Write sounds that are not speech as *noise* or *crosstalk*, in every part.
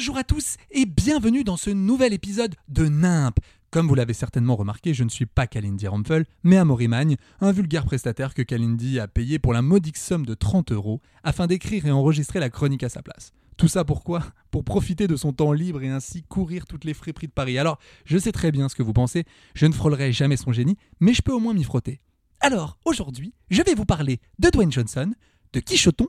Bonjour à tous et bienvenue dans ce nouvel épisode de NIMP. Comme vous l'avez certainement remarqué, je ne suis pas Kalindi Rumpel, mais Amaury Magne, un vulgaire prestataire que Kalindi a payé pour la modique somme de 30 euros afin d'écrire et enregistrer la chronique à sa place. Tout ça pourquoi? Pour profiter de son temps libre et ainsi courir toutes les friperies de Paris. Alors, je sais très bien ce que vous pensez, je ne frôlerai jamais son génie, mais je peux au moins m'y frotter. Alors, aujourd'hui, je vais vous parler de Dwayne Johnson, de Quichoton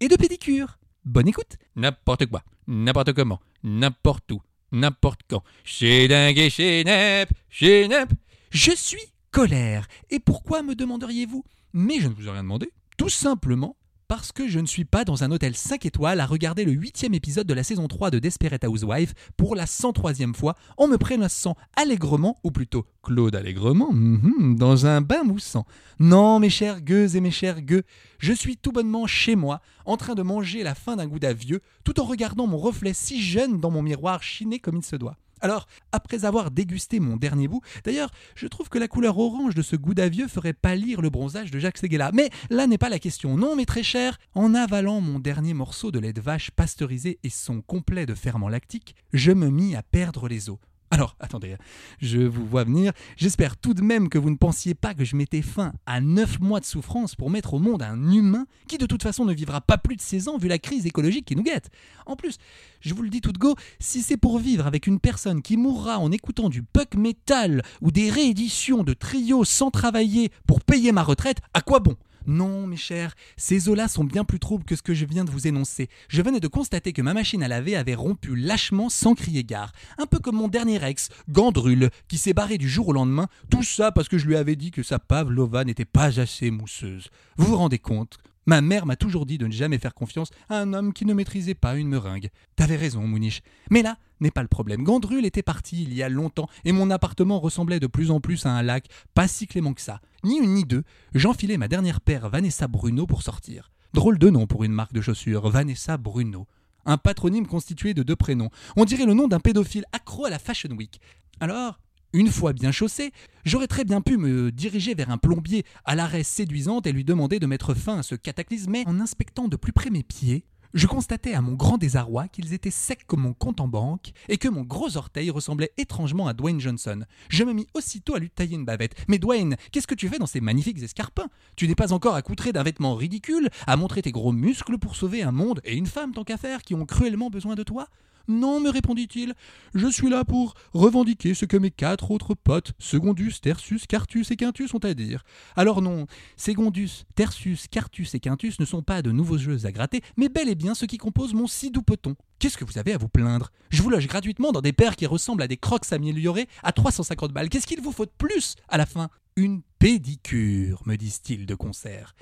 et de pédicure. Bonne écoute N'importe quoi, n'importe comment, n'importe où, n'importe quand. Chez dingue et chez Nep, chez Nep. Je suis colère. Et pourquoi me demanderiez-vous? Mais je ne vous ai rien demandé. Tout simplement parce que je ne suis pas dans un hôtel 5 étoiles à regarder le huitième épisode de la saison 3 de Desperate Housewife pour la 103e fois en me prélassant allègrement, ou plutôt Claude allègrement, mhm, dans un bain moussant. Non, mes chers gueux et mes chers gueux, je suis tout bonnement chez moi, en train de manger la fin d'un gouda vieux, tout en regardant mon reflet si jeune dans mon miroir chiné comme il se doit. Alors, après avoir dégusté mon dernier bout, d'ailleurs, je trouve que la couleur orange de ce gouda vieux ferait pâlir le bronzage de Jacques Seguela. Mais là n'est pas la question. Non, mes très chers, en avalant mon dernier morceau de lait de vache pasteurisé et son complet de ferment lactique, je me mis à perdre les os. Alors, attendez, je vous vois venir. J'espère tout de même que vous ne pensiez pas que je mettais fin à 9 mois de souffrance pour mettre au monde un humain qui de toute façon ne vivra pas plus de 16 ans vu la crise écologique qui nous guette. En plus, je vous le dis tout de go, si c'est pour vivre avec une personne qui mourra en écoutant du puck metal ou des rééditions de trio sans travailler pour payer ma retraite, à quoi bon? Non, mes chers, ces eaux-là sont bien plus troubles que ce que je viens de vous énoncer. Je venais de constater que ma machine à laver avait rompu lâchement sans crier gare. Un peu comme mon dernier ex, Gandrul, qui s'est barré du jour au lendemain, tout ça parce que je lui avais dit que sa pavlova n'était pas assez mousseuse. Vous vous rendez compte Ma mère m'a toujours dit de ne jamais faire confiance à un homme qui ne maîtrisait pas une meringue. T'avais raison, Mouniche. Mais là n'est pas le problème. Gandrul était parti il y a longtemps et mon appartement ressemblait de plus en plus à un lac, pas si clément que ça. Ni une ni deux, j'enfilai ma dernière paire Vanessa Bruno pour sortir. Drôle de nom pour une marque de chaussures, Vanessa Bruno. Un patronyme constitué de deux prénoms. On dirait le nom d'un pédophile accro à la Fashion Week. Alors, une fois bien chaussé, j'aurais très bien pu me diriger vers un plombier à l'arrêt séduisante et lui demander de mettre fin à ce cataclysme, mais en inspectant de plus près mes pieds, je constatais à mon grand désarroi qu'ils étaient secs comme mon compte en banque et que mon gros orteil ressemblait étrangement à Dwayne Johnson. Je me mis aussitôt à lui tailler une bavette. Mais Dwayne, qu'est-ce que tu fais dans ces magnifiques escarpins? Tu n'es pas encore accoutré d'un vêtement ridicule, à montrer tes gros muscles pour sauver un monde et une femme tant qu'à faire qui ont cruellement besoin de toi? Non, me répondit-il, je suis là pour revendiquer ce que mes quatre autres potes, Secondus, Tertius, Cartus et Quintus, ont à dire. Alors non, Secondus, Tertius, Cartus et Quintus ne sont pas de nouveaux jeux à gratter, mais bel et bien ceux qui composent mon si doux peton. Qu'est-ce que vous avez à vous plaindre? Je vous loge gratuitement dans des paires qui ressemblent à des crocs améliorés à 350 balles. Qu'est-ce qu'il vous faut de plus à la fin? Une pédicure, me disent-ils de concert.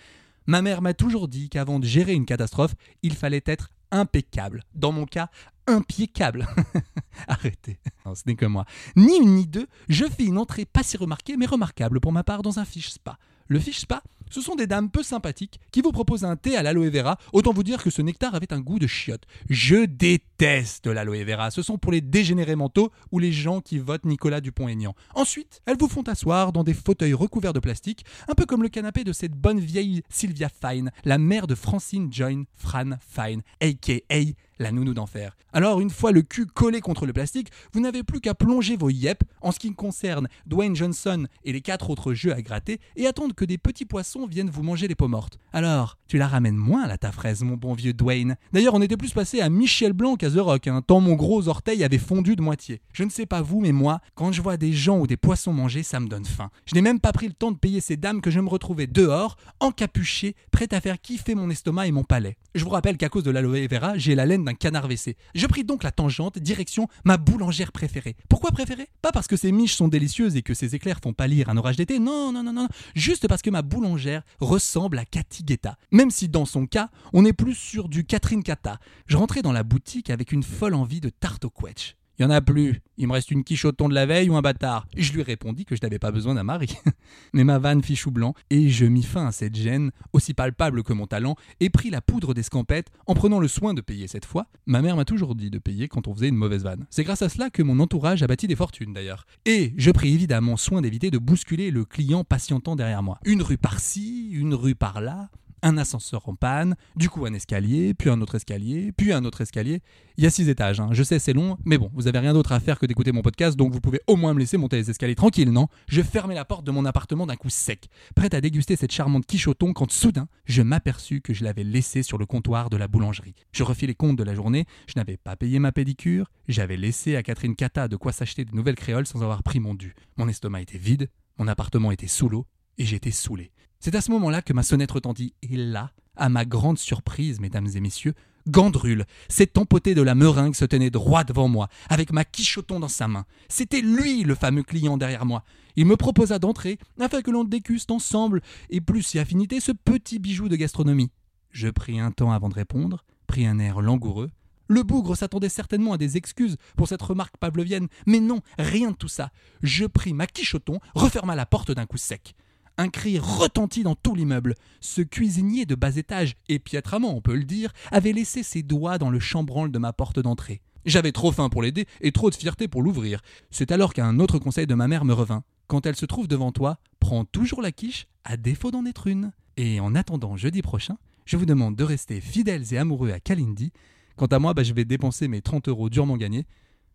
Ma mère m'a toujours dit qu'avant de gérer une catastrophe, il fallait être impeccable. Dans mon cas, impeccable. *laughs* Arrêtez, ce n'est que moi. Ni une ni deux, je fais une entrée pas si remarquée, mais remarquable pour ma part dans un fiche spa. Le fiche spa, ce sont des dames peu sympathiques qui vous proposent un thé à l'aloe vera. Autant vous dire que ce nectar avait un goût de chiotte. Je déteste l'aloe vera. Ce sont pour les dégénérés mentaux ou les gens qui votent Nicolas Dupont-Aignan. Ensuite, elles vous font asseoir dans des fauteuils recouverts de plastique, un peu comme le canapé de cette bonne vieille Sylvia Fine, la mère de Francine Joyne Fran Fine, a.k.a la nounou d'enfer. Alors, une fois le cul collé contre le plastique, vous n'avez plus qu'à plonger vos yep en ce qui concerne Dwayne Johnson et les quatre autres jeux à gratter et attendre que des petits poissons viennent vous manger les peaux mortes. Alors, tu la ramènes moins là ta fraise, mon bon vieux Dwayne. D'ailleurs, on était plus passé à Michel Blanc qu'à The Rock, hein, tant mon gros orteil avait fondu de moitié. Je ne sais pas vous, mais moi, quand je vois des gens ou des poissons manger, ça me donne faim. Je n'ai même pas pris le temps de payer ces dames que je me retrouvais dehors, encapuché, prêt à faire kiffer mon estomac et mon palais. Je vous rappelle qu'à cause de l'aloe vera, j'ai la laine d'un canard WC. Je pris donc la tangente, direction ma boulangère préférée. Pourquoi préférée? Pas parce que ses miches sont délicieuses et que ses éclairs font pâlir un orage d'été, non, non, non, non, juste parce que ma boulangère ressemble à Cathy Guetta. Même si dans son cas, on est plus sur du Catherine Cata. Je rentrais dans la boutique avec une folle envie de tarte au quetch. Il en a plus. Il me reste une quiche de la veille ou un bâtard. Je lui répondis que je n'avais pas besoin d'un mari. *laughs* Mais ma vanne fit chou blanc et je mis fin à cette gêne, aussi palpable que mon talent, et pris la poudre d'escampette en prenant le soin de payer cette fois. Ma mère m'a toujours dit de payer quand on faisait une mauvaise vanne. C'est grâce à cela que mon entourage a bâti des fortunes d'ailleurs. Et je pris évidemment soin d'éviter de bousculer le client patientant derrière moi. Une rue par-ci, une rue par-là, un ascenseur en panne, du coup un escalier, puis un autre escalier, puis un autre escalier. Il y a six étages, hein. je sais c'est long, mais bon, vous avez rien d'autre à faire que d'écouter mon podcast, donc vous pouvez au moins me laisser monter les escaliers tranquille, non? Je fermais la porte de mon appartement d'un coup sec, prête à déguster cette charmante thon quand soudain, je m'aperçus que je l'avais laissée sur le comptoir de la boulangerie. Je refis les comptes de la journée, je n'avais pas payé ma pédicure, j'avais laissé à Catherine Cata de quoi s'acheter de nouvelles créoles sans avoir pris mon dû. Mon estomac était vide, mon appartement était sous l'eau, et j'étais saoulé. C'est à ce moment-là que ma sonnette retentit, et là, à ma grande surprise, mesdames et messieurs, Gandrul, cet empoté de la meringue, se tenait droit devant moi, avec ma quichoton dans sa main. C'était lui le fameux client derrière moi. Il me proposa d'entrer, afin que l'on déguste ensemble, et plus si affinité, ce petit bijou de gastronomie. Je pris un temps avant de répondre, pris un air langoureux. Le bougre s'attendait certainement à des excuses pour cette remarque pavlovienne, mais non, rien de tout ça. Je pris ma quichoton, referma la porte d'un coup sec. Un cri retentit dans tout l'immeuble. Ce cuisinier de bas étage, et piètrement on peut le dire, avait laissé ses doigts dans le chambranle de ma porte d'entrée. J'avais trop faim pour l'aider et trop de fierté pour l'ouvrir. C'est alors qu'un autre conseil de ma mère me revint. Quand elle se trouve devant toi, prends toujours la quiche, à défaut d'en être une. Et en attendant jeudi prochain, je vous demande de rester fidèles et amoureux à Kalindi. Quant à moi, bah, je vais dépenser mes 30 euros durement gagnés.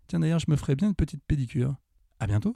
Tiens d'ailleurs, je me ferai bien une petite pédicure. À bientôt.